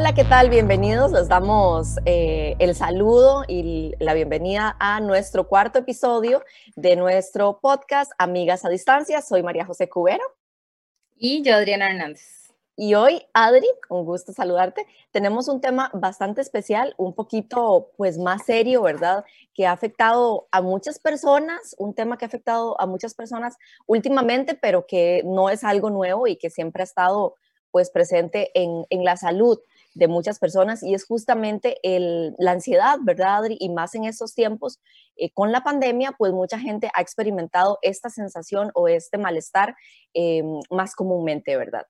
Hola, ¿qué tal? Bienvenidos. Les damos eh, el saludo y la bienvenida a nuestro cuarto episodio de nuestro podcast Amigas a Distancia. Soy María José Cubero. Y yo, Adriana Hernández. Y hoy, Adri, un gusto saludarte. Tenemos un tema bastante especial, un poquito pues más serio, ¿verdad? Que ha afectado a muchas personas, un tema que ha afectado a muchas personas últimamente, pero que no es algo nuevo y que siempre ha estado pues presente en, en la salud de muchas personas y es justamente el, la ansiedad, ¿verdad, Adri? Y más en estos tiempos, eh, con la pandemia, pues mucha gente ha experimentado esta sensación o este malestar eh, más comúnmente, ¿verdad?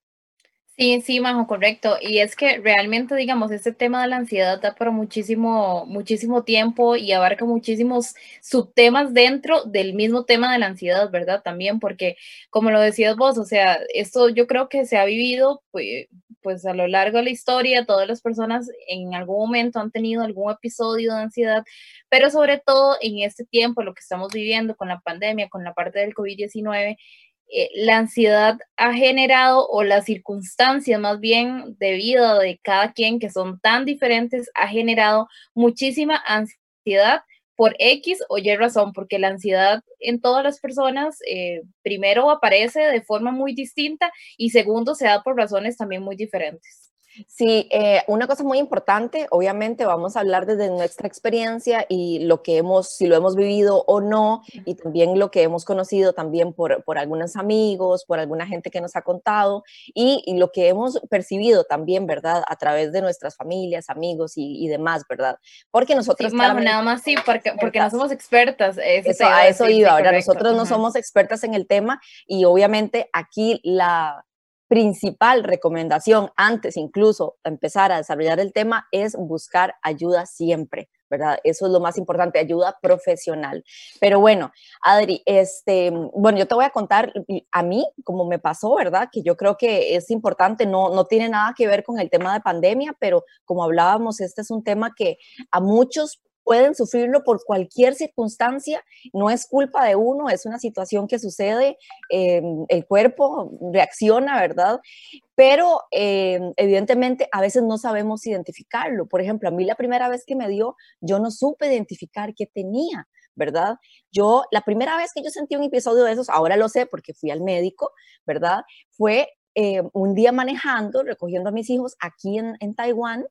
Sí, sí, Majo, correcto. Y es que realmente, digamos, este tema de la ansiedad da para muchísimo, muchísimo tiempo y abarca muchísimos subtemas dentro del mismo tema de la ansiedad, ¿verdad? También porque, como lo decías vos, o sea, esto yo creo que se ha vivido, pues, pues a lo largo de la historia, todas las personas en algún momento han tenido algún episodio de ansiedad, pero sobre todo en este tiempo, lo que estamos viviendo con la pandemia, con la parte del COVID-19, eh, la ansiedad ha generado o las circunstancias más bien de vida de cada quien que son tan diferentes ha generado muchísima ansiedad por X o Y razón, porque la ansiedad en todas las personas eh, primero aparece de forma muy distinta y segundo se da por razones también muy diferentes. Sí, eh, una cosa muy importante, obviamente vamos a hablar desde nuestra experiencia y lo que hemos, si lo hemos vivido o no, y también lo que hemos conocido también por, por algunos amigos, por alguna gente que nos ha contado y, y, lo que hemos percibido también, ¿verdad? A través de nuestras familias, amigos y, y demás, ¿verdad? Porque nosotros... Sí, nada más sí, porque, porque no somos expertas. Eso, a eso iba, ahora nosotros no somos expertas en el tema y obviamente aquí la principal recomendación antes incluso de empezar a desarrollar el tema es buscar ayuda siempre, ¿verdad? Eso es lo más importante, ayuda profesional. Pero bueno, Adri, este, bueno, yo te voy a contar a mí cómo me pasó, ¿verdad? Que yo creo que es importante, no, no tiene nada que ver con el tema de pandemia, pero como hablábamos, este es un tema que a muchos pueden sufrirlo por cualquier circunstancia, no es culpa de uno, es una situación que sucede, eh, el cuerpo reacciona, ¿verdad? Pero eh, evidentemente a veces no sabemos identificarlo. Por ejemplo, a mí la primera vez que me dio, yo no supe identificar qué tenía. ¿verdad? Yo, la primera vez que yo sentí un episodio de esos, ahora lo sé porque fui al médico, ¿verdad? Fue eh, un día manejando, recogiendo a mis hijos aquí en, en Taiwán,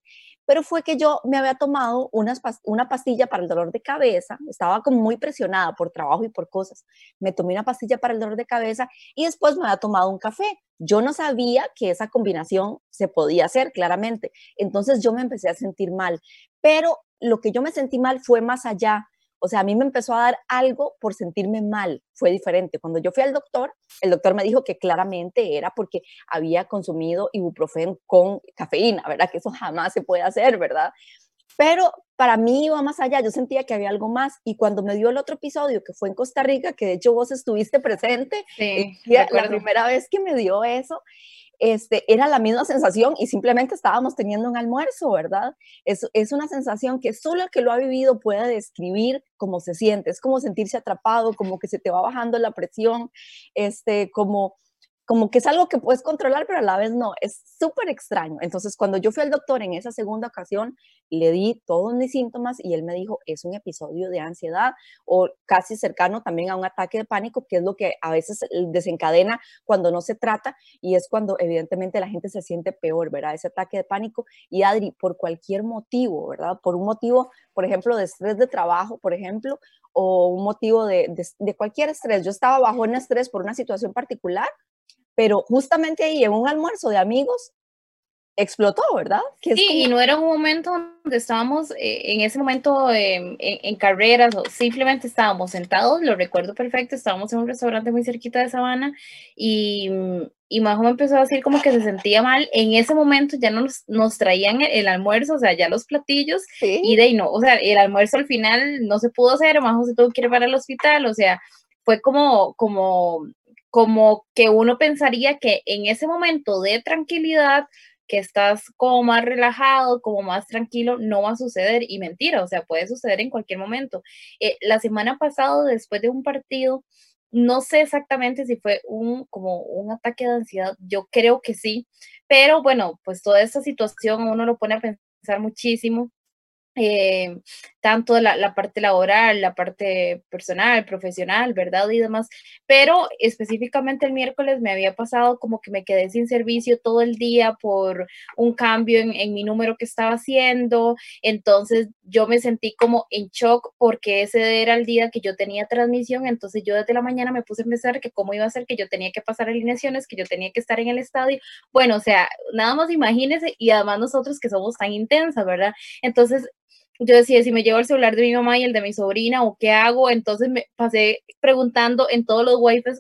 pero fue que yo me había tomado unas, una pastilla para el dolor de cabeza, estaba como muy presionada por trabajo y por cosas, me tomé una pastilla para el dolor de cabeza y después me había tomado un café. Yo no sabía que esa combinación se podía hacer claramente, entonces yo me empecé a sentir mal, pero lo que yo me sentí mal fue más allá o sea, a mí me empezó a dar algo por sentirme mal, fue diferente. Cuando yo fui al doctor, el doctor me dijo que claramente era porque había consumido ibuprofen con cafeína, ¿verdad? Que eso jamás se puede hacer, ¿verdad? Pero para mí iba más allá, yo sentía que había algo más y cuando me dio el otro episodio que fue en Costa Rica, que de hecho vos estuviste presente, sí, la primera vez que me dio eso, este, era la misma sensación y simplemente estábamos teniendo un almuerzo, ¿verdad? Es, es una sensación que solo el que lo ha vivido puede describir cómo se siente, es como sentirse atrapado, como que se te va bajando la presión, este, como como que es algo que puedes controlar, pero a la vez no, es súper extraño. Entonces, cuando yo fui al doctor en esa segunda ocasión, le di todos mis síntomas y él me dijo, es un episodio de ansiedad o casi cercano también a un ataque de pánico, que es lo que a veces desencadena cuando no se trata y es cuando evidentemente la gente se siente peor, ¿verdad? Ese ataque de pánico. Y Adri, por cualquier motivo, ¿verdad? Por un motivo, por ejemplo, de estrés de trabajo, por ejemplo, o un motivo de, de, de cualquier estrés. Yo estaba bajo un estrés por una situación particular pero justamente ahí en un almuerzo de amigos explotó, ¿verdad? sí, y no era un momento donde estábamos eh, en ese momento en, en, carreras o simplemente estábamos sentados, lo recuerdo perfecto, estábamos en un restaurante muy cerquita de Sabana y, y Majo me empezó a decir como que se sentía mal, en ese momento ya nos, nos traían el, almuerzo, o sea, ya los platillos y de ahí no, o sea, el almuerzo al final no se pudo hacer, Majo se tuvo que ir para el hospital, o sea, fue como, como como que uno pensaría que en ese momento de tranquilidad, que estás como más relajado, como más tranquilo, no va a suceder. Y mentira, o sea, puede suceder en cualquier momento. Eh, la semana pasada, después de un partido, no sé exactamente si fue un, como un ataque de ansiedad, yo creo que sí, pero bueno, pues toda esta situación uno lo pone a pensar muchísimo eh, tanto la, la, parte laboral, la parte personal, profesional, ¿verdad? Y demás. Pero específicamente el miércoles me había pasado como que me quedé sin servicio todo el día por un cambio en, en mi número que estaba haciendo. Entonces yo me sentí como en shock porque ese era el día que yo tenía transmisión. Entonces yo desde la mañana me puse a pensar que cómo iba a ser que yo tenía que pasar alineaciones, que yo tenía que estar en el estadio. Bueno, o sea, nada más imagínense y además nosotros que somos tan intensas, ¿verdad? Entonces yo decía, si me llevo el celular de mi mamá y el de mi sobrina, o qué hago, entonces me pasé preguntando en todos los wifi,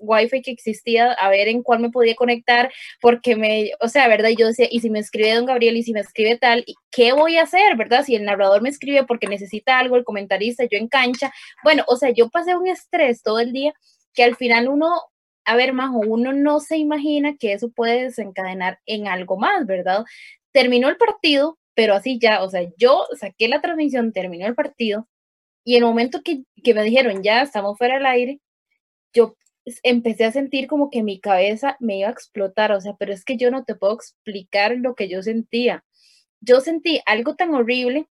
wifi que existía, a ver en cuál me podía conectar, porque me, o sea, ¿verdad? Yo decía, y si me escribe don Gabriel, y si me escribe tal, ¿qué voy a hacer, verdad? Si el narrador me escribe porque necesita algo, el comentarista, yo en cancha, bueno, o sea, yo pasé un estrés todo el día que al final uno a ver, Majo, uno no se imagina que eso puede desencadenar en algo más, ¿verdad? Terminó el partido, pero así ya, o sea, yo saqué la transmisión, terminó el partido y el momento que, que me dijeron ya estamos fuera del aire, yo empecé a sentir como que mi cabeza me iba a explotar, o sea, pero es que yo no te puedo explicar lo que yo sentía. Yo sentí algo tan horrible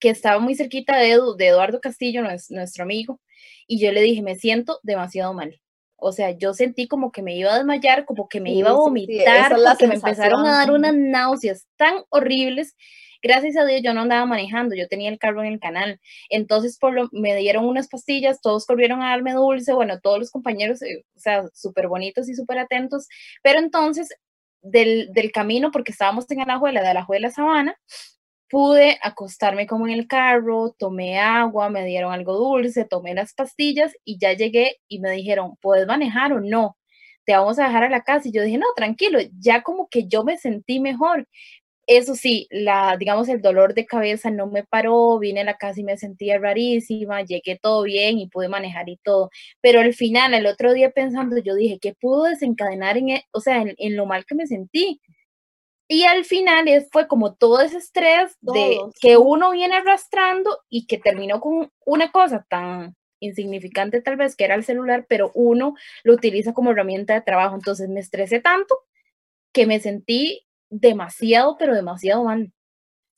que estaba muy cerquita de, de Eduardo Castillo, nuestro amigo, y yo le dije, me siento demasiado mal. O sea, yo sentí como que me iba a desmayar, como que me iba a vomitar, porque me empezaron a dar unas náuseas tan horribles. Gracias a Dios yo no andaba manejando, yo tenía el carro en el canal. Entonces por lo, me dieron unas pastillas, todos corrieron a darme dulce, bueno, todos los compañeros, eh, o sea, súper bonitos y súper atentos. Pero entonces del, del, camino, porque estábamos en Alajuela, de Alajuela Sabana, pude acostarme como en el carro, tomé agua, me dieron algo dulce, tomé las pastillas y ya llegué y me dijeron, ¿puedes manejar o no? Te vamos a dejar a la casa. Y yo dije, no, tranquilo, ya como que yo me sentí mejor. Eso sí, la, digamos, el dolor de cabeza no me paró, vine a la casa y me sentía rarísima, llegué todo bien y pude manejar y todo. Pero al final, el otro día pensando, yo dije, ¿qué pudo desencadenar en, e-?", o sea, en lo mal que me sentí? Y al final fue como todo ese estrés de que uno viene arrastrando y que terminó con una cosa tan insignificante tal vez que era el celular, pero uno lo utiliza como herramienta de trabajo. Entonces me estresé tanto que me sentí demasiado, pero demasiado mal.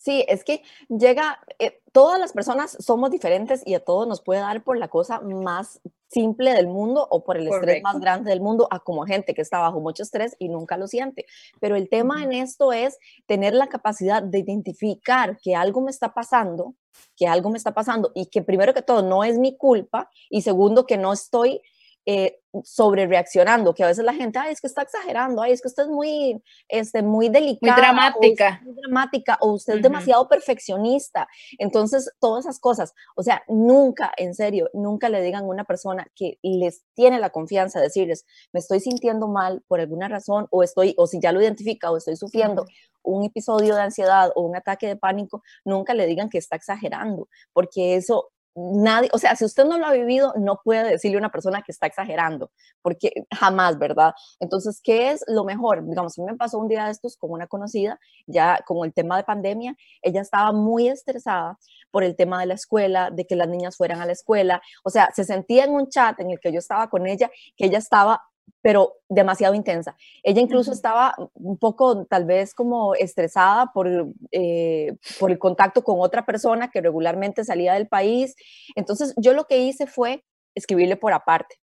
Sí, es que llega, eh, todas las personas somos diferentes y a todos nos puede dar por la cosa más simple del mundo o por el estrés más grande del mundo, a como gente que está bajo mucho estrés y nunca lo siente. Pero el tema en esto es tener la capacidad de identificar que algo me está pasando, que algo me está pasando y que primero que todo no es mi culpa y segundo que no estoy eh, sobre reaccionando, que a veces la gente, ay, es que está exagerando, ay, es que usted es muy, este, muy delicada. Muy dramática. O muy dramática, o usted es demasiado perfeccionista. Entonces, todas esas cosas, o sea, nunca, en serio, nunca le digan a una persona que les tiene la confianza de decirles, me estoy sintiendo mal por alguna razón, o estoy, o si ya lo identifica, o estoy sufriendo un episodio de ansiedad o un ataque de pánico, nunca le digan que está exagerando, porque eso nadie, o sea, si usted no lo ha vivido, no puede decirle a una persona que está exagerando, porque jamás, ¿verdad? Entonces, ¿qué es lo mejor? Digamos, a mí me pasó un día de estos con una conocida, ya con el tema de pandemia, ella estaba muy estresada por el tema de la escuela, de que las niñas fueran a la escuela, o sea, se sentía en un chat en el que yo estaba con ella, que ella estaba pero demasiado intensa. Ella incluso estaba un poco tal vez como estresada por, eh, por el contacto con otra persona que regularmente salía del país. Entonces yo lo que hice fue escribirle por aparte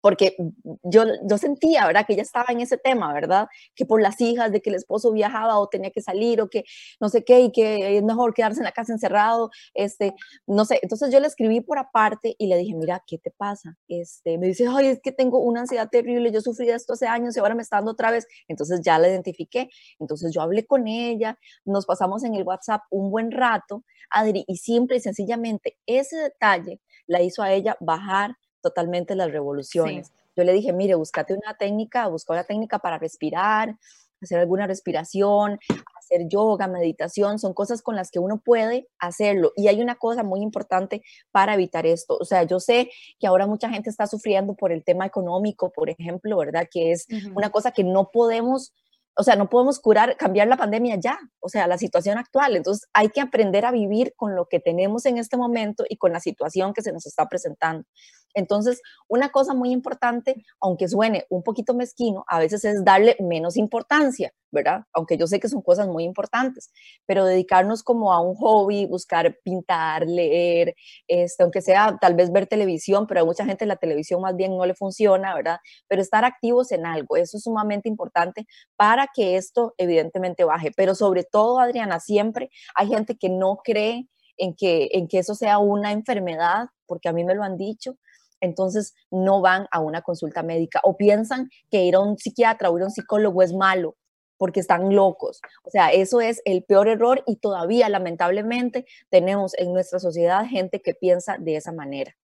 porque yo, yo sentía, ¿verdad? Que ella estaba en ese tema, ¿verdad? Que por las hijas, de que el esposo viajaba o tenía que salir o que no sé qué y que es mejor quedarse en la casa encerrado, este, no sé. Entonces yo le escribí por aparte y le dije, mira, ¿qué te pasa? Este, me dice, ay, es que tengo una ansiedad terrible, yo sufrí de esto hace años y ahora me está dando otra vez. Entonces ya la identifiqué. Entonces yo hablé con ella, nos pasamos en el WhatsApp un buen rato, Adri, y simple y sencillamente ese detalle la hizo a ella bajar totalmente las revoluciones. Yo le dije, mire, búscate una técnica, busca una técnica para respirar, hacer alguna respiración, hacer yoga, meditación, son cosas con las que uno puede hacerlo. Y hay una cosa muy importante para evitar esto. O sea, yo sé que ahora mucha gente está sufriendo por el tema económico, por ejemplo, ¿verdad? Que es una cosa que no podemos o sea, no podemos curar, cambiar la pandemia ya, o sea, la situación actual. Entonces, hay que aprender a vivir con lo que tenemos en este momento y con la situación que se nos está presentando. Entonces, una cosa muy importante, aunque suene un poquito mezquino, a veces es darle menos importancia, ¿verdad? Aunque yo sé que son cosas muy importantes, pero dedicarnos como a un hobby, buscar pintar, leer, este, aunque sea tal vez ver televisión, pero a mucha gente la televisión más bien no le funciona, ¿verdad? Pero estar activos en algo, eso es sumamente importante para que esto evidentemente baje. Pero sobre todo, Adriana, siempre hay gente que no cree en que, en que eso sea una enfermedad, porque a mí me lo han dicho, entonces no van a una consulta médica o piensan que ir a un psiquiatra o ir a un psicólogo es malo porque están locos. O sea, eso es el peor error y todavía lamentablemente tenemos en nuestra sociedad gente que piensa de esa manera.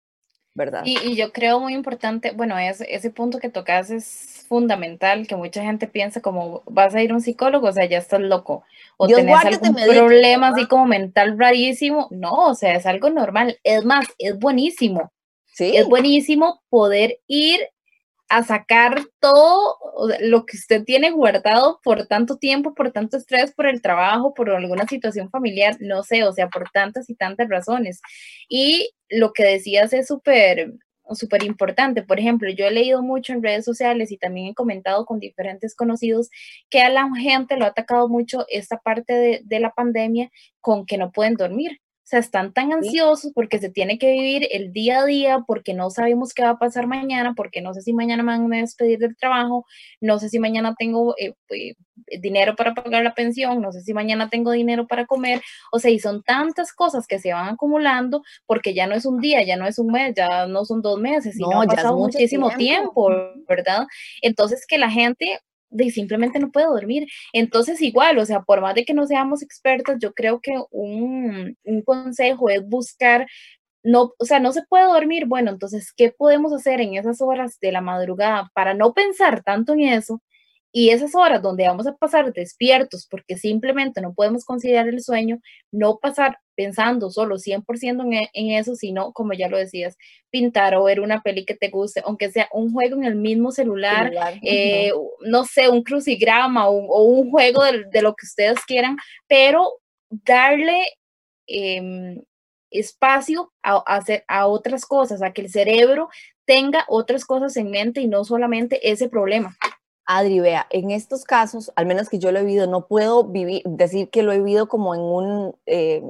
¿verdad? Y, yo creo muy importante, bueno, es, ese punto que tocas es fundamental, que mucha gente piensa como, vas a ir a un psicólogo, o sea, ya estás loco, o Dios tenés algún problema así como mental rarísimo, no, o sea, es algo normal, es más, es buenísimo, Es buenísimo poder ir a sacar todo lo que usted tiene guardado por tanto tiempo, por tanto estrés, por el trabajo, por alguna situación familiar, no sé, o sea, por tantas y tantas razones. Y lo que decías es súper súper importante. Por ejemplo, yo he leído mucho en redes sociales y también he comentado con diferentes conocidos que a la gente lo ha atacado mucho esta parte de la pandemia con que no pueden dormir. O sea, están tan ansiosos porque se tiene que vivir el día a día, porque no sabemos qué va a pasar mañana, porque no sé si mañana me van a despedir del trabajo, no sé si mañana tengo eh, eh, dinero para pagar la pensión, no sé si mañana tengo dinero para comer. O sea, y son tantas cosas que se van acumulando porque ya no es un día, ya no es un mes, ya no son dos meses, sino ha pasado muchísimo tiempo, ¿verdad? Entonces, que la gente de simplemente no puedo dormir. Entonces, igual, o sea, por más de que no seamos expertos, yo creo que un, un consejo es buscar no, o sea, no se puede dormir. Bueno, entonces, ¿qué podemos hacer en esas horas de la madrugada para no pensar tanto en eso y esas horas donde vamos a pasar despiertos porque simplemente no podemos considerar el sueño, no pasar pensando solo 100% en, e, en, eso, sino, como ya lo decías, pintar o ver una peli que te guste, aunque sea un juego en el mismo celular, eh, no sé, un crucigrama o, un juego de, lo que ustedes quieran, pero darle em, espacio a, hacer, a otras cosas, a que el cerebro tenga otras cosas en mente y no solamente ese problema. Adri, vea, en estos casos, al menos que yo lo he vivido, no puedo vivir, decir que lo he vivido como en un, eh,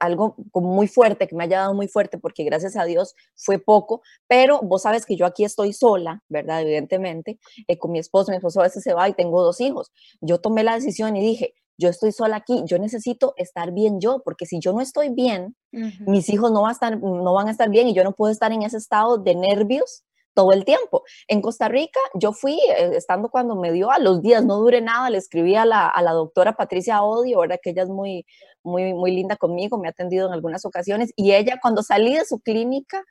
algo como muy fuerte, que me haya dado muy fuerte, porque gracias a Dios fue poco, pero vos sabes que yo aquí estoy sola, ¿verdad? Evidentemente, eh, con mi esposo, mi esposo a veces se va y tengo dos hijos. Yo tomé la decisión y dije, yo estoy sola aquí, yo necesito estar bien yo, porque si yo no estoy bien, mis hijos no, a estar, no van a estar bien y yo no puedo estar en ese estado de nervios todo el tiempo. En Costa Rica, yo fui, eh, estando cuando me dio a los días, no duré nada, le escribí a la, a la doctora Patricia Odio, ahora que ella es muy, muy, muy linda conmigo, me ha atendido en algunas ocasiones, y ella cuando salí de su clínica,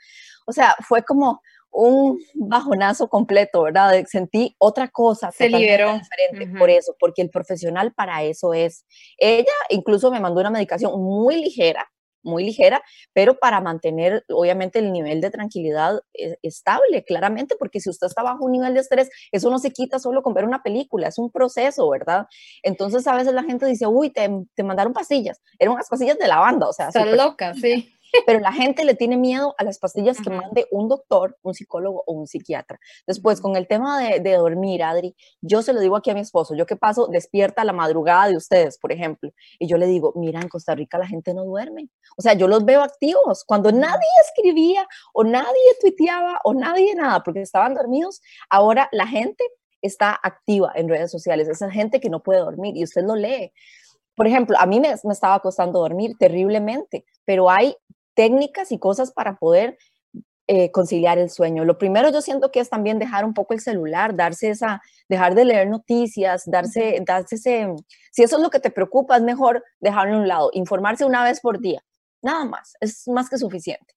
o sea, fue como un bajonazo completo, ¿verdad? Sentí otra cosa. Se liberó. Diferente por eso, porque el profesional para eso es. Ella incluso me mandó una medicación muy ligera, muy ligera, pero para mantener obviamente el nivel de tranquilidad eh, estable, claramente, porque si usted está bajo un nivel de estrés, eso no se quita solo con ver una película, es un proceso, ¿verdad? Entonces a veces la gente dice, uy, te, te mandaron pastillas, eran unas pastillas de lavanda, o sea. Está loca, sí pero la gente le tiene miedo a las pastillas que mande un doctor, un psicólogo o un psiquiatra. Después, con el tema de, de, dormir, Adri, yo se lo digo aquí a mi esposo, yo que paso despierta a la madrugada de ustedes, por ejemplo, y yo le digo, mira, en Costa Rica la gente no duerme. O sea, yo los veo activos. Cuando nadie escribía o nadie tuiteaba o nadie nada, porque estaban dormidos, ahora la gente está activa en redes sociales, esa gente que no puede dormir y usted lo lee. Por ejemplo, a mí me, me, estaba costando dormir terriblemente, pero hay técnicas y cosas para poder eh, conciliar el sueño. Lo primero yo siento que es también dejar un poco el celular, darse esa, dejar de leer noticias, darse, darse ese, si eso es lo que te preocupa, es mejor dejarlo a un lado, informarse una vez por día, nada más, es más que suficiente.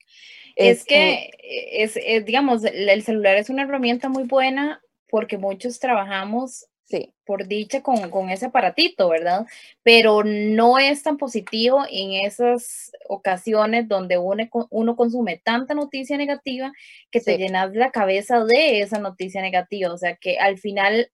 Es, que, es, es, digamos, el celular es una herramienta muy buena porque muchos trabajamos Sí. Por dicha con, ese aparatito, ¿verdad? Pero no es tan positivo en esas ocasiones donde uno, uno consume tanta noticia negativa que te llenas la cabeza de esa noticia negativa. O sea que al final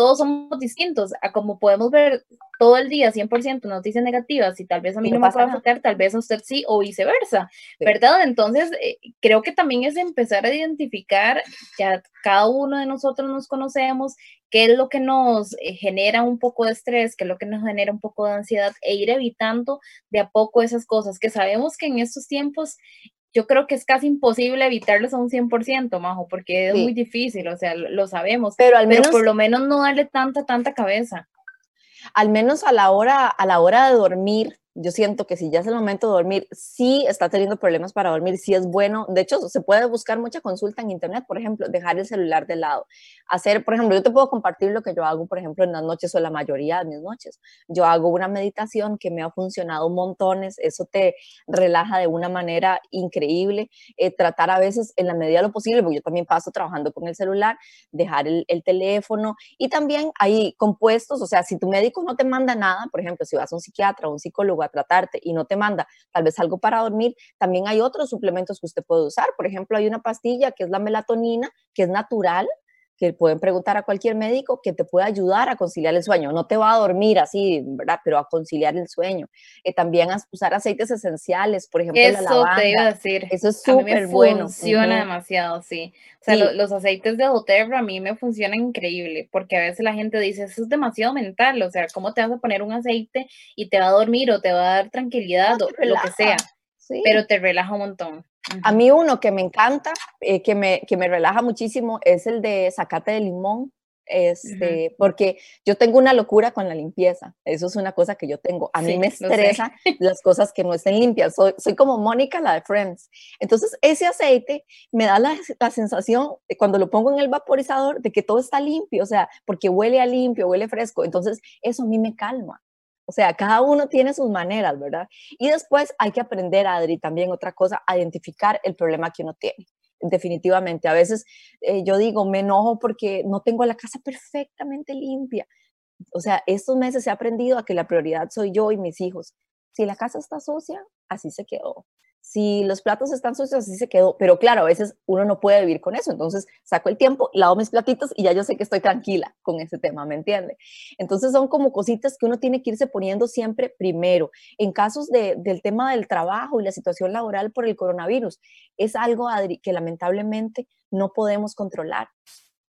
todos somos distintos, a como podemos ver todo el día 100% noticias negativas y tal vez a mí no, me va a afectar, tal vez a usted sí o viceversa, ¿verdad? Entonces, eh, creo que también es empezar a identificar, ya cada uno de nosotros nos conocemos, qué es lo que nos eh, genera un poco de estrés, qué es lo que nos genera un poco de ansiedad e ir evitando de a poco esas cosas que sabemos que en estos tiempos yo creo que es casi imposible evitarlos a un 100%, Majo, porque es muy difícil, o sea, lo, sabemos, pero, al menos, por lo menos no darle tanta, tanta cabeza. Al menos a la hora, a la hora de dormir, yo siento que si ya es el momento de dormir, sí está teniendo problemas para dormir, sí es bueno. De hecho, se puede buscar mucha consulta en internet, por ejemplo, dejar el celular de lado. Hacer, por ejemplo, yo te puedo compartir lo que yo hago, por ejemplo, en las noches o la mayoría de mis noches. Yo hago una meditación que me ha funcionado montones, eso te relaja de una manera increíble. Eh, tratar a veces, en la medida de lo posible, porque yo también paso trabajando con el celular, dejar el, el teléfono y también hay compuestos, o sea, si tu médico no te manda nada, por ejemplo, si vas a un psiquiatra o un psicólogo, tratarte y no te manda tal vez algo para dormir, también hay otros suplementos que usted puede usar. Por ejemplo, hay una pastilla que es la melatonina, que es natural, que pueden preguntar a cualquier médico que te puede ayudar a conciliar el sueño. No te va a dormir así, ¿verdad? Pero a conciliar el sueño. Eh, también a usar aceites esenciales, por ejemplo, Eso la lavanda. te iba a decir. Eso es súper bueno. Funciona demasiado, sí. O sea, los aceites de doTERRA a mí me funcionan increíble, porque a veces la gente dice, eso es demasiado mental, o sea, ¿cómo te vas a poner un aceite y te va a dormir o te va a dar tranquilidad o lo que sea? Pero te relaja un montón. A mí uno que me encanta, eh, que, me, que me relaja muchísimo, es el de zacate de limón. Este, porque yo tengo una locura con la limpieza, eso es una cosa que yo tengo. A mí me estresa las cosas que no estén limpias, soy, soy como Mónica, la de Friends. Entonces, ese aceite me da la, la, sensación, de cuando lo pongo en el vaporizador, de que todo está limpio, o sea, porque huele a limpio, huele fresco. Entonces, eso a mí me calma. O sea, cada uno tiene sus maneras, ¿verdad? Y después hay que aprender, Adri, también otra cosa, a identificar el problema que uno tiene. Definitivamente, a veces eh, yo digo, me enojo porque no tengo la casa perfectamente limpia. O sea, estos meses he aprendido a que la prioridad soy yo y mis hijos. Si la casa está sucia, así se quedó si los platos están sucios, así se quedó. Pero claro, a veces uno no puede vivir con eso. Entonces saco el tiempo, lavo mis platitos y ya yo sé que estoy tranquila con ese tema, ¿me entiende? Entonces son como cositas que uno tiene que irse poniendo siempre primero. En casos del tema del trabajo y la situación laboral por el coronavirus, es algo, que lamentablemente no podemos controlar.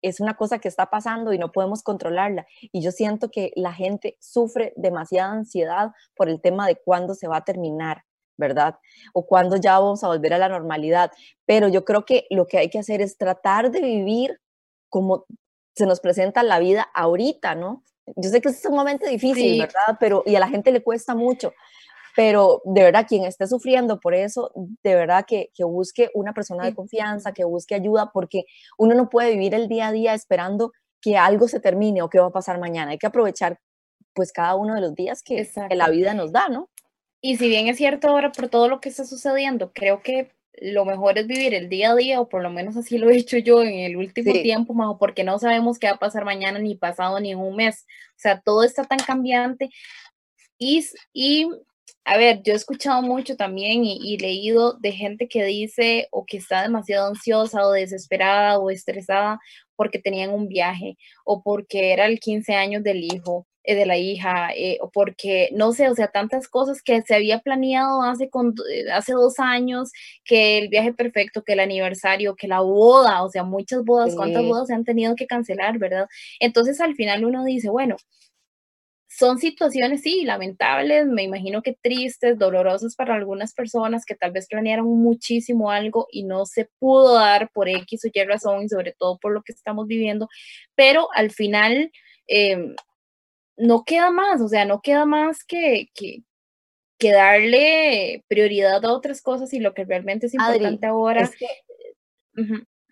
Es una cosa que está pasando y no podemos controlarla. Y yo siento que la gente sufre demasiada ansiedad por el tema de cuándo se va a terminar ¿verdad? O cuando ya vamos a volver a la normalidad. Pero yo creo que lo que hay que hacer es tratar de vivir como se nos presenta la vida ahorita, ¿no? Yo sé que es momento difícil, ¿verdad? Pero, y a la gente le cuesta mucho, pero de verdad, quien esté sufriendo por eso, de verdad que, que busque una persona de confianza, que busque ayuda, porque uno no puede vivir el día a día esperando que algo se termine o que va a pasar mañana. Hay que aprovechar pues cada uno de los días que, que la vida nos da, ¿no? Y si bien es cierto ahora por todo lo que está sucediendo, creo que lo mejor es vivir el día a día, o por lo menos así lo he hecho yo en el último tiempo, Majo, porque no sabemos qué va a pasar mañana, ni pasado, ni en un mes. O sea, todo está tan cambiante. Y, y a ver, yo he escuchado mucho también y, y, leído de gente que dice o que está demasiado ansiosa o desesperada o estresada porque tenían un viaje o porque era el 15 años del hijo eh, de la hija, eh, porque, no sé, o sea, tantas cosas que se había planeado hace, con, eh, hace dos años, que el viaje perfecto, que el aniversario, que la boda, o sea, muchas bodas, cuántas bodas se han tenido que cancelar, ¿verdad? Entonces al final uno dice, bueno, son situaciones, sí, lamentables, me imagino que tristes, dolorosas para algunas personas que tal vez planearon muchísimo algo y no se pudo dar por X o Y razón y sobre todo por lo que estamos viviendo, pero al final eh, no queda más, o sea, no queda más que, que, darle prioridad a otras cosas y lo que realmente es importante ahora.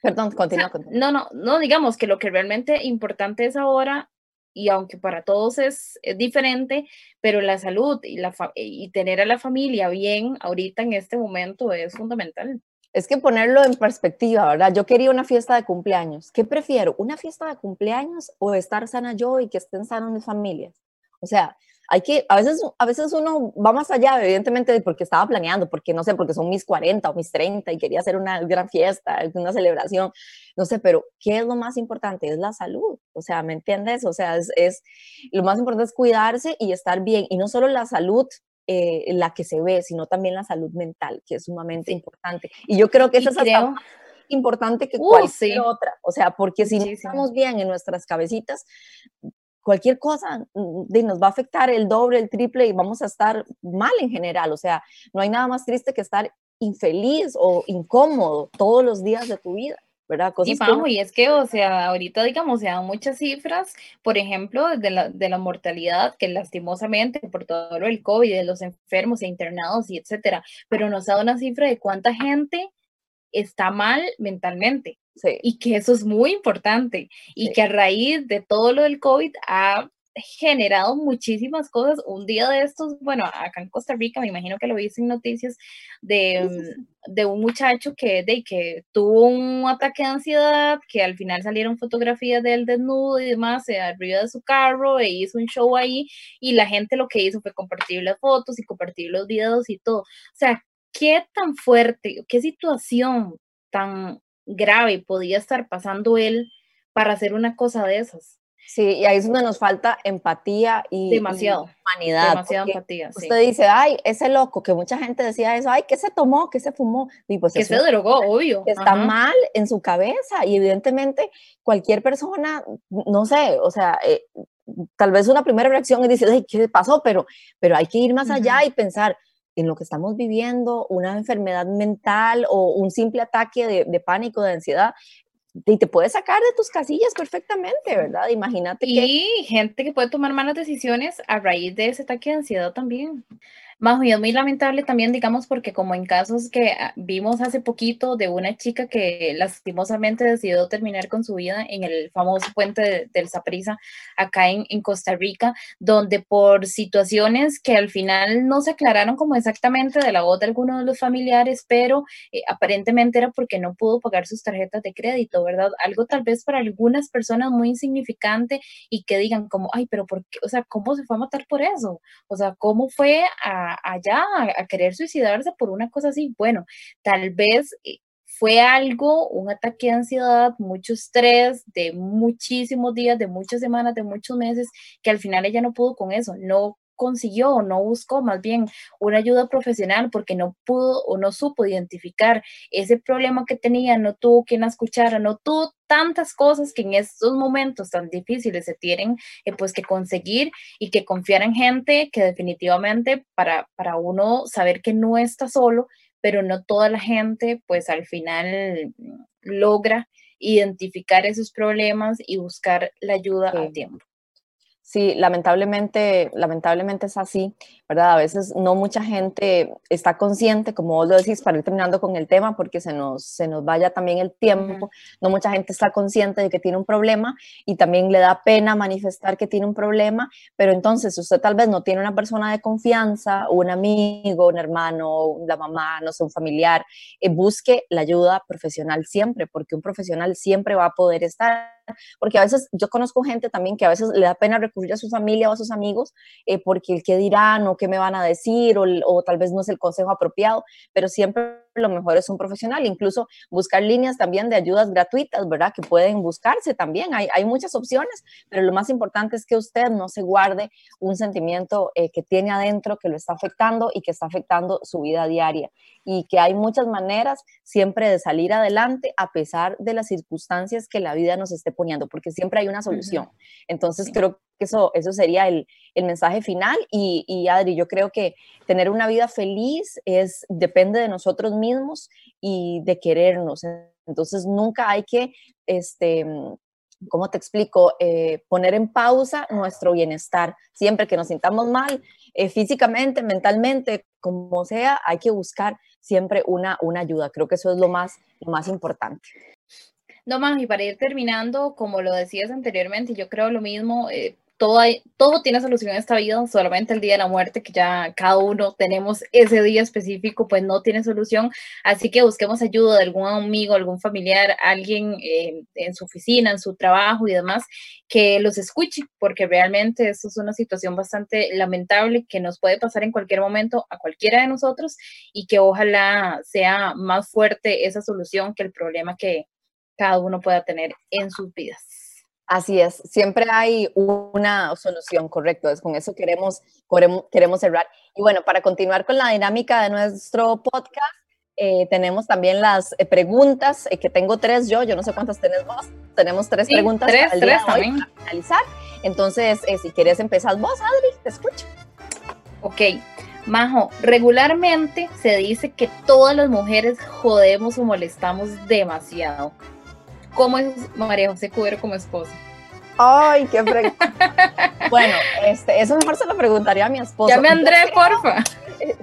Perdón, continúa, No, no, no, digamos que lo que realmente importante es ahora, y aunque para todos es, es diferente, pero la salud y, la y tener a la familia bien ahorita en este momento es fundamental. Es que ponerlo en perspectiva, ¿verdad? Yo quería una fiesta de cumpleaños. ¿Qué prefiero? ¿Una fiesta de cumpleaños o estar sana yo y que estén sanos mis familias? O sea, hay que, a veces, a veces uno va más allá, evidentemente, porque estaba planeando, porque no sé, porque son mis 40 o mis 30 y quería hacer una gran fiesta, una celebración, no sé, pero ¿qué es lo más importante? Es la salud, o sea, ¿me entiendes? O sea, es, es lo más importante es cuidarse y estar bien, y no solo la salud eh, la que se ve, sino también la salud mental, que es sumamente importante. Y yo creo que esa es más importante que uh, cualquier otra, o sea, porque si no estamos bien en nuestras cabecitas, cualquier cosa mm, nos va a afectar el doble, el triple y vamos a estar mal en general. O sea, no hay nada más triste que estar infeliz o incómodo todos los días de tu vida. ¿Verdad? y, y es que, o sea, ahorita, digamos, se dan muchas cifras, por ejemplo, de la, de la mortalidad, que lastimosamente por todo lo del COVID, de los enfermos e internados y etcétera, pero nos ha dado una cifra de cuánta gente está mal mentalmente. Y que eso es muy importante y que a raíz de todo lo del COVID ha generado muchísimas cosas. Un día de estos, bueno, acá en Costa Rica, me imagino que lo viste en noticias, de, mm, de un muchacho que, de, que tuvo un ataque de ansiedad, que al final salieron fotografías de él desnudo y demás, se arriba de su carro e hizo un show ahí y la gente lo que hizo fue compartir las fotos y compartir los videos y todo. O sea, qué tan fuerte, qué situación tan grave podía estar pasando él para hacer una cosa de esas. Sí, y ahí es donde nos falta empatía y, demasiado, humanidad. Demasiada empatía. Usted dice, ay, ese loco, que mucha gente decía eso, ay, ¿qué se tomó? ¿Qué se fumó? Y pues que se drogó, obvio. Está mal en su cabeza y evidentemente cualquier persona, no sé, o sea, eh, tal vez una primera reacción es decir, ay, ¿qué pasó? Pero, pero hay que ir más allá y pensar, en lo que estamos viviendo, una enfermedad mental o un simple ataque de, de pánico, de ansiedad, y te puede sacar de tus casillas perfectamente, ¿verdad? Imagínate. Y gente que puede tomar malas decisiones a raíz de ese ataque de ansiedad también. Más y es muy lamentable también, digamos, porque como en casos que ah, vimos hace poquito de una chica que lastimosamente decidió terminar con su vida en el famoso puente del Saprisa, acá en, en, Costa Rica, donde por situaciones que al final no se aclararon como exactamente de la voz de alguno de los familiares, pero eh, aparentemente era porque no pudo pagar sus tarjetas de crédito, ¿verdad? Algo tal vez para algunas personas muy insignificante y que digan como, ay, pero ¿por qué? O sea, ¿cómo se fue a matar por eso? O sea, ¿cómo fue a allá a, querer suicidarse por una cosa así. Bueno, tal vez eh, fue algo, un ataque de ansiedad, mucho estrés de muchísimos días, de muchas semanas, de muchos meses, que al final ella no pudo con eso, no consiguió o no buscó más bien una ayuda profesional porque no pudo o no supo identificar ese problema que tenía, no tuvo quien la escuchara, no tuvo tantas cosas que en estos momentos tan difíciles se tienen eh, pues que conseguir y que confiar en gente que definitivamente para, para uno saber que no está solo, pero no toda la gente pues al final logra identificar esos problemas y buscar la ayuda a tiempo. Sí, lamentablemente, lamentablemente es así, ¿verdad? A veces no mucha gente está consciente, como vos lo decís, para ir terminando con el tema, porque se nos, se nos vaya también el tiempo, no mucha gente está consciente de que tiene un problema y también le da pena manifestar que tiene un problema, pero entonces usted tal vez no tiene una persona de confianza, un amigo, un hermano, la mamá, no sé, un familiar, eh, busque la ayuda profesional siempre, porque un profesional siempre va a poder estar porque a veces yo conozco gente también que a veces le da pena recurrir a su familia o a sus amigos eh, porque el qué dirán o qué me van a decir o, o tal vez no es el consejo apropiado, pero siempre lo mejor es un profesional, incluso buscar líneas también de ayudas gratuitas, ¿verdad? Que pueden buscarse también, hay, hay muchas opciones, pero lo más importante es que usted no se guarde un sentimiento eh, que tiene adentro, que lo está afectando y que está afectando su vida diaria y que hay muchas maneras siempre de salir adelante a pesar de las circunstancias que la vida nos esté poniendo, porque siempre hay una solución. Entonces creo que eso, eso sería el, el mensaje final y, y, Adri, yo creo que tener una vida feliz es, depende de nosotros mismos y de querernos. Entonces nunca hay que, este, ¿cómo te explico? Eh, poner en pausa nuestro bienestar. Siempre que nos sintamos mal, eh, físicamente, mentalmente, como sea, hay que buscar siempre una, una ayuda. Creo que eso es lo más, lo más importante. No más, y para ir terminando, como lo decías anteriormente, yo creo lo mismo, eh, todo, todo tiene solución en esta vida, solamente el día de la muerte, que ya cada uno tenemos ese día específico, pues no tiene solución. Así que busquemos ayuda de algún amigo, algún familiar, alguien eh, en su oficina, en su trabajo y demás, que los escuche, porque realmente esto es una situación bastante lamentable que nos puede pasar en cualquier momento a cualquiera de nosotros y que ojalá sea más fuerte esa solución que el problema que cada uno pueda tener en sus vidas. Así es, siempre hay una solución, correcto, es con eso queremos, queremos cerrar. Y bueno, para continuar con la dinámica de nuestro podcast, eh, tenemos también las eh, preguntas, eh, que tengo tres yo, yo no sé cuántas tenés vos, tenemos tres preguntas para el día de hoy para analizar. Entonces, si quieres empezar vos, Adri, te escucho. Ok, Majo, regularmente se dice que todas las mujeres jodemos o molestamos demasiado. ¿Cómo es María José Cubero como esposa? Ay, qué pregunta. bueno, este, eso mejor se lo preguntaría a mi esposo. Llame a André, porfa.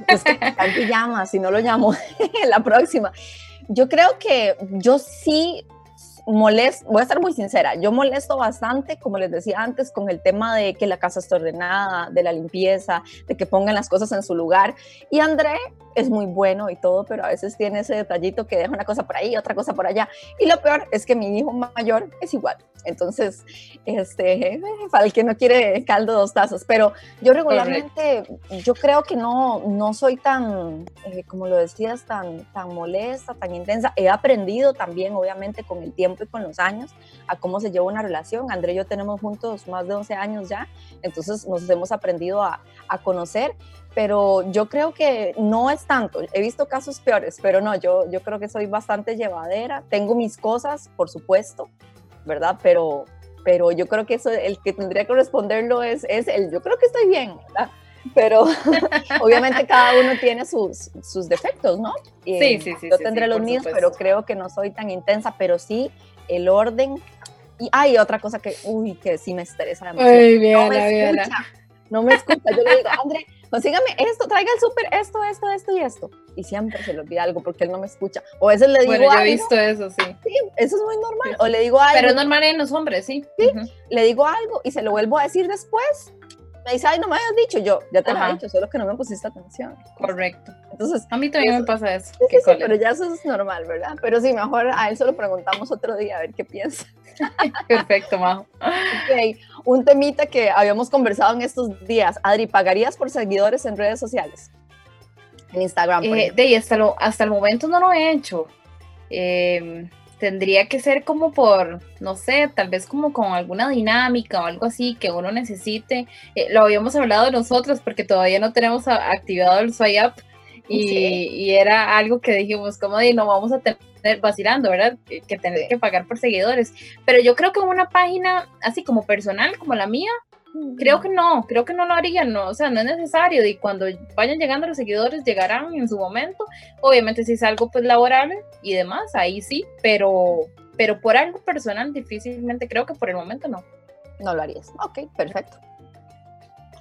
Es que llama, si no lo llamo la próxima. Yo creo que yo sí molesto, voy a ser muy sincera, yo molesto bastante, como les decía antes, con el tema de que la casa esté ordenada, de la limpieza, de que pongan las cosas en su lugar. Y André es muy bueno y todo, pero a veces tiene ese detallito que deja una cosa por ahí, otra cosa por allá. Y lo peor es que mi hijo mayor es igual. Entonces, este, para el que no quiere caldo, dos tazas. Pero yo regularmente, yo creo que no, no soy tan, eh, como lo decías, tan, tan molesta, tan intensa. He aprendido también, obviamente, con el tiempo y con los años, a cómo se lleva una relación. André y yo tenemos juntos más de 11 años ya, entonces nos hemos aprendido a, a conocer pero yo creo que no es tanto. He visto casos peores, pero no, yo, yo creo que soy bastante llevadera. Tengo mis cosas, por supuesto, ¿verdad? Pero, pero yo creo que eso, el que tendría que responderlo es, es el, yo creo que estoy bien, ¿verdad? Pero obviamente cada uno tiene sus, sus defectos, ¿no? sí, sí, sí. Yo tendré los míos, pero creo que no soy tan intensa, pero sí el orden. Y hay otra cosa que, uy, que sí me estresa demasiado. Ay, bien, no me escucha, no me escucha. Yo le digo, André, consígame esto, traiga el súper, esto, esto, esto y esto. Y siempre se le olvida algo porque él no me escucha. O a veces le digo bueno, yo he visto eso, sí. Sí, eso es muy normal. O le digo algo. Pero es normal en los hombres, sí. Sí, le digo algo y se lo vuelvo a decir después. Me dice, ay, no me habías dicho. Yo, ya te lo he dicho, solo que no me pusiste atención. Correcto. Entonces, a mí también me pasa eso. Sí, sí, pero ya eso es normal, ¿verdad? Pero sí, mejor a él solo preguntamos otro día a ver qué piensa. Perfecto, Majo. Ok, un temita que habíamos conversado en estos días. Adri, ¿pagarías por seguidores en redes sociales? En Instagram. Por eh, de hasta, lo, hasta el momento no lo he hecho. Eh, tendría que ser como por, no sé, tal vez como con alguna dinámica o algo así que uno necesite. Eh, lo habíamos hablado nosotros porque todavía no tenemos activado el swipe y, y, era algo que dijimos, como de no vamos a tener vacilando, ¿verdad? Que, que tener que pagar por seguidores. Pero yo creo que una página así como personal, como la mía, Creo que no, creo que no lo harían, no, o sea, no es necesario y cuando vayan llegando los seguidores llegarán en su momento, obviamente si es algo pues laboral y demás, ahí sí, pero, pero por algo personal difícilmente creo que por el momento no. No lo harías, ok, perfecto.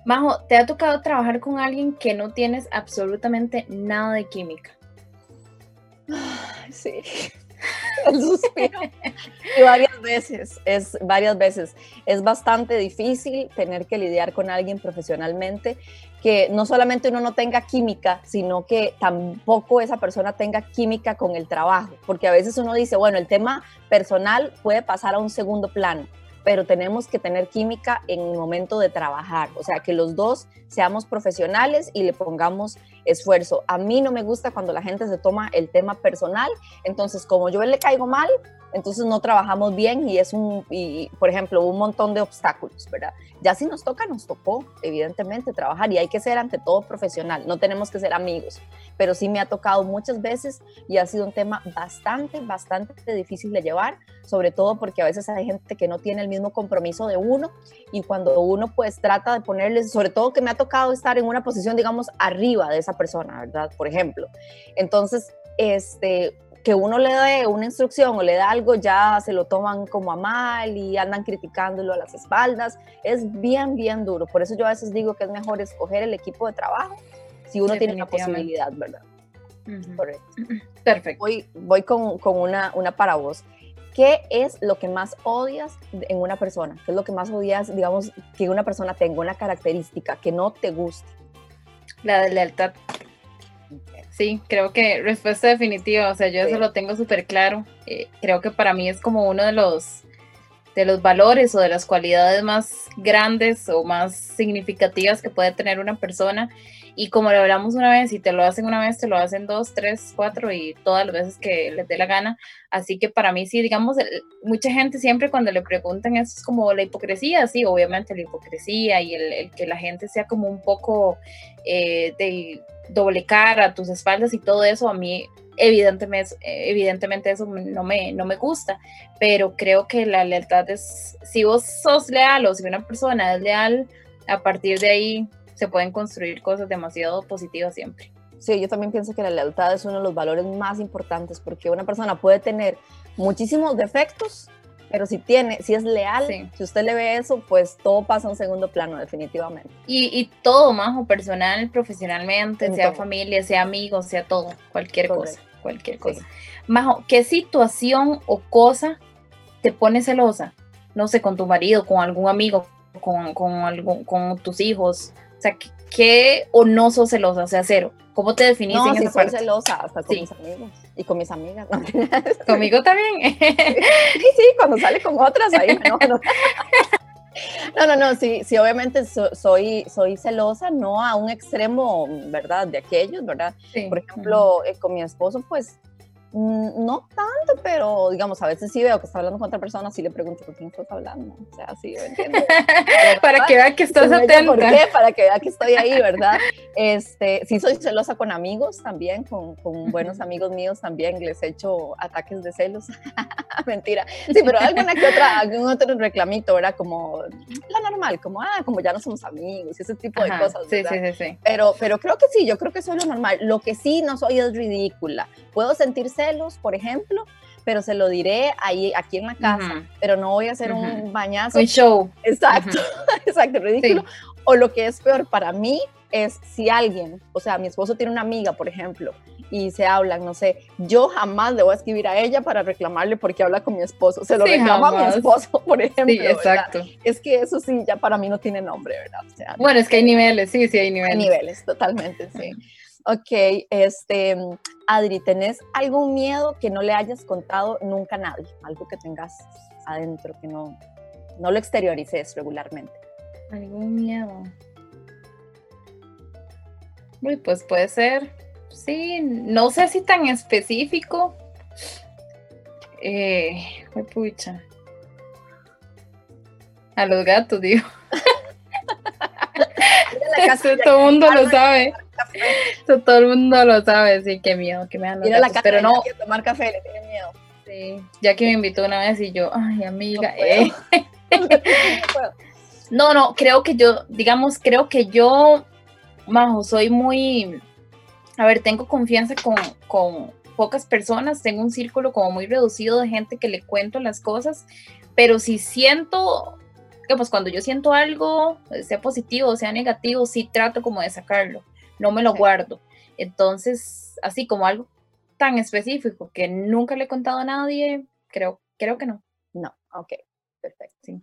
Majo, ¿te ha tocado trabajar con alguien que no tienes absolutamente nada de química? Sí. el suspiro. Y varias veces, es varias veces. Es bastante difícil tener que lidiar con alguien profesionalmente que no solamente uno no tenga química, sino que tampoco esa persona tenga química con el trabajo, porque a veces uno dice, bueno, el tema personal puede pasar a un segundo plano, pero tenemos que tener química en el momento de trabajar, o sea, que los dos seamos profesionales y le pongamos esfuerzo. A mí no me gusta cuando la gente se toma el tema personal, entonces como yo le caigo mal, entonces no trabajamos bien y es un, y, por ejemplo, un montón de obstáculos, ¿verdad? Ya si nos toca, nos tocó, evidentemente, trabajar y hay que ser ante todo profesional, no tenemos que ser amigos, pero sí me ha tocado muchas veces y ha sido un tema bastante, bastante difícil de llevar, sobre todo porque a veces hay gente que no tiene el mismo compromiso de uno y cuando uno pues trata de ponerles, sobre todo que me ha tocado estar en una posición, digamos, arriba de esa persona, ¿verdad? Por ejemplo. Entonces, este, que uno le dé una instrucción o le da algo, ya se lo toman como a mal y andan criticándolo a las espaldas. Es bien, bien duro. Por eso yo a veces digo que es mejor escoger el equipo de trabajo si uno tiene la posibilidad, ¿verdad? Perfecto. Voy, voy con, con, una, una para vos. ¿qué es lo que más odias en una persona? ¿Qué es lo que más odias, digamos, que una persona tenga una característica que no te guste? La de lealtad. Sí, creo que respuesta definitiva, o sea, yo eso lo tengo súper claro. Eh, creo que para mí es como uno de los, de los valores o de las cualidades más grandes o más significativas que puede tener una persona. Y como lo hablamos una vez, si te lo hacen una vez, te lo hacen dos, tres, cuatro y todas las veces que les dé la gana. Así que para mí sí, digamos, mucha gente siempre cuando le preguntan eso es como la hipocresía, sí, obviamente la hipocresía y el, que la gente sea como un poco eh, de doble cara a tus espaldas y todo eso, a mí evidentemente, evidentemente eso no me, no me gusta, pero creo que la lealtad es, si vos sos leal o si una persona es leal, a partir de ahí se pueden construir cosas demasiado positivas siempre. Sí, yo también pienso que la lealtad es uno de los valores más importantes porque una persona puede tener muchísimos defectos, pero si tiene, si es leal, si usted le ve eso, pues todo pasa a un segundo plano, definitivamente. Y, y todo, Majo, personal, profesionalmente, sea familia, sea amigos, sea todo, cualquier cosa, cualquier cosa. Majo, ¿qué situación o cosa te pone celosa? No sé, con tu marido, con algún amigo, con, con, algún, con tus hijos, o sea, ¿qué o no sos celosa? O sea, cero. ¿Cómo te definís no, en sí soy celosa, hasta con mis amigos y con mis amigas. ¿Conmigo también? sí, sí, cuando sale con otras, ahí no, no. No, no, no, sí, sí, obviamente soy, soy celosa, no a un extremo, ¿verdad? De aquellos, ¿verdad? Por ejemplo, eh, con mi esposo, pues no tanto, pero digamos, a veces sí veo que está hablando con otra persona, sí le pregunto con quién estás hablando. O sea, sí, entiendo. Para que vea que estás atenta. ¿Por qué? Para que vea que estoy ahí, ¿verdad? Este, sí soy celosa con amigos también, con, con buenos amigos míos también, les echo ataques de celos. Mentira. Sí, pero alguna que otra, algún otro reclamito, ¿verdad? Como la normal, como, ah, como ya no somos amigos, y ese tipo de cosas. Sí, sí, sí, sí. Pero, pero creo que sí, yo creo que soy lo normal. Lo que sí no soy es ridícula. Puedo sentirse celos, por ejemplo, pero se lo diré ahí, aquí en la casa, pero no voy a hacer un bañazo. Un show. Exacto, exacto, ridículo. O lo que es peor para mí es si alguien, o sea, mi esposo tiene una amiga, por ejemplo, y se hablan, no sé, yo jamás le voy a escribir a ella para reclamarle porque habla con mi esposo, se lo reclama a mi esposo, por ejemplo. Sí, exacto. Es que eso sí, ya para mí no tiene nombre, ¿verdad? bueno, es que hay niveles, sí, sí, hay niveles. Hay niveles, totalmente, sí. Ok, este, Adri, ¿tenés algún miedo que no le hayas contado nunca a nadie? Algo que tengas adentro, que no, no lo exteriorices regularmente. ¿Algún miedo? Uy, pues puede ser, sí, no sé si tan específico. Eh, pucha. A los gatos, digo. todo el mundo lo sabe. Todo el mundo lo sabe, sí, qué miedo, que me dan los la pero no. tomar café, le tiene miedo. Sí, ya que me invitó una vez y yo, ay, amiga, eh. no, no, creo que yo, digamos, creo que yo, Majo, soy muy, a ver, tengo confianza con, con pocas personas, tengo un círculo como muy reducido de gente que le cuento las cosas, pero si siento pues cuando yo siento algo, sea positivo o sea negativo, sí trato como de sacarlo, no me lo guardo. Entonces, así como algo tan específico que nunca le he contado a nadie, creo, creo que no. No, ok, perfecto. Sí.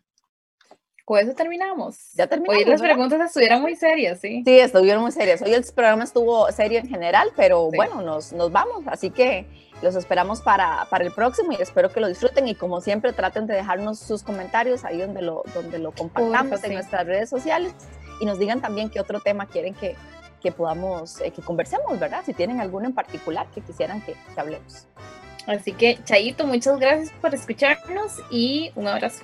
Con eso terminamos. Ya terminamos. Hoy las preguntas estuvieron muy serias, ¿sí? Sí, estuvieron muy serias. Hoy el programa estuvo serio en general, pero bueno, nos, nos vamos. Así que los esperamos para, para, el próximo y espero que lo disfruten y como siempre traten de dejarnos sus comentarios ahí donde lo, donde lo compartamos en nuestras redes sociales y nos digan también qué otro tema quieren que, que podamos, eh, que conversemos, ¿verdad? Si tienen alguno en particular que quisieran que, que hablemos. Así que, Chayito, muchas gracias por escucharnos y un abrazo.